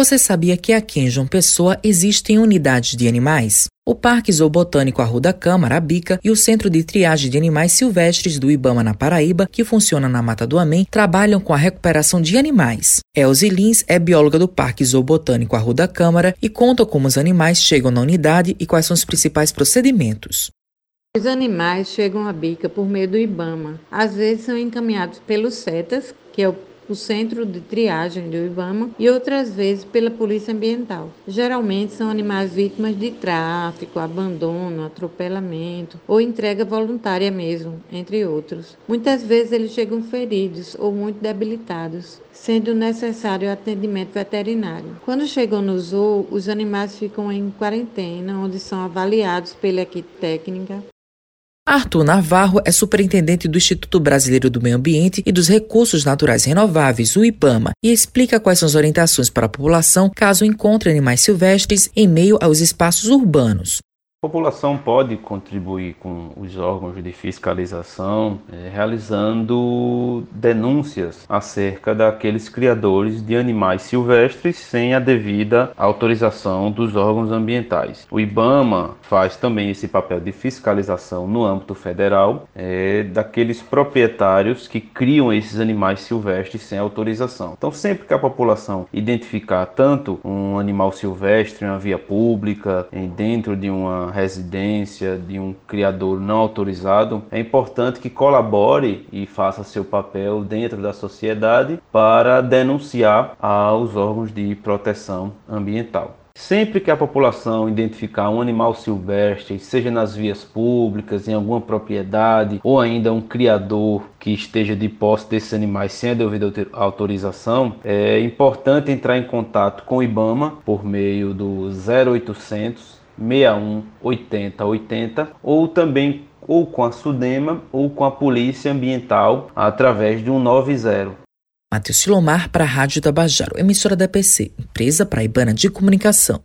Você sabia que aqui em João Pessoa existem unidades de animais? O Parque Zoobotânico Arruda Câmara, Bica, e o Centro de Triagem de Animais Silvestres do Ibama na Paraíba, que funciona na Mata do Amém, trabalham com a recuperação de animais. Elze Lins é bióloga do Parque Zoobotânico Arruda Câmara e conta como os animais chegam na unidade e quais são os principais procedimentos. Os animais chegam à bica por meio do IBAMA. Às vezes são encaminhados pelos CETAS, que é o o centro de triagem do IBAMA e outras vezes pela Polícia Ambiental. Geralmente são animais vítimas de tráfico, abandono, atropelamento ou entrega voluntária mesmo, entre outros. Muitas vezes eles chegam feridos ou muito debilitados, sendo necessário atendimento veterinário. Quando chegam no zoo, os animais ficam em quarentena, onde são avaliados pela equipe técnica Arthur Navarro é superintendente do Instituto Brasileiro do Meio Ambiente e dos Recursos Naturais Renováveis, o IPAMA, e explica quais são as orientações para a população caso encontre animais silvestres em meio aos espaços urbanos. A população pode contribuir com os órgãos de fiscalização, é, realizando denúncias acerca daqueles criadores de animais silvestres sem a devida autorização dos órgãos ambientais. O IBAMA faz também esse papel de fiscalização no âmbito federal é, daqueles proprietários que criam esses animais silvestres sem autorização. Então, sempre que a população identificar tanto um animal silvestre em uma via pública, dentro de residência de um criador não autorizado, é importante que colabore e faça seu papel dentro da sociedade para denunciar aos órgãos de proteção ambiental. Sempre que a população identificar um animal silvestre, seja nas vias públicas, em alguma propriedade, ou ainda um criador que esteja de posse desses animais sem a devida autorização, é importante entrar em contato com o IBAMA por meio do 0800 61 80 80 ou também ou com a Sudema ou com a Polícia Ambiental através de um 90. Matheus Silomar para a Rádio Tabajaro, emissora da PC, empresa praibana de comunicação.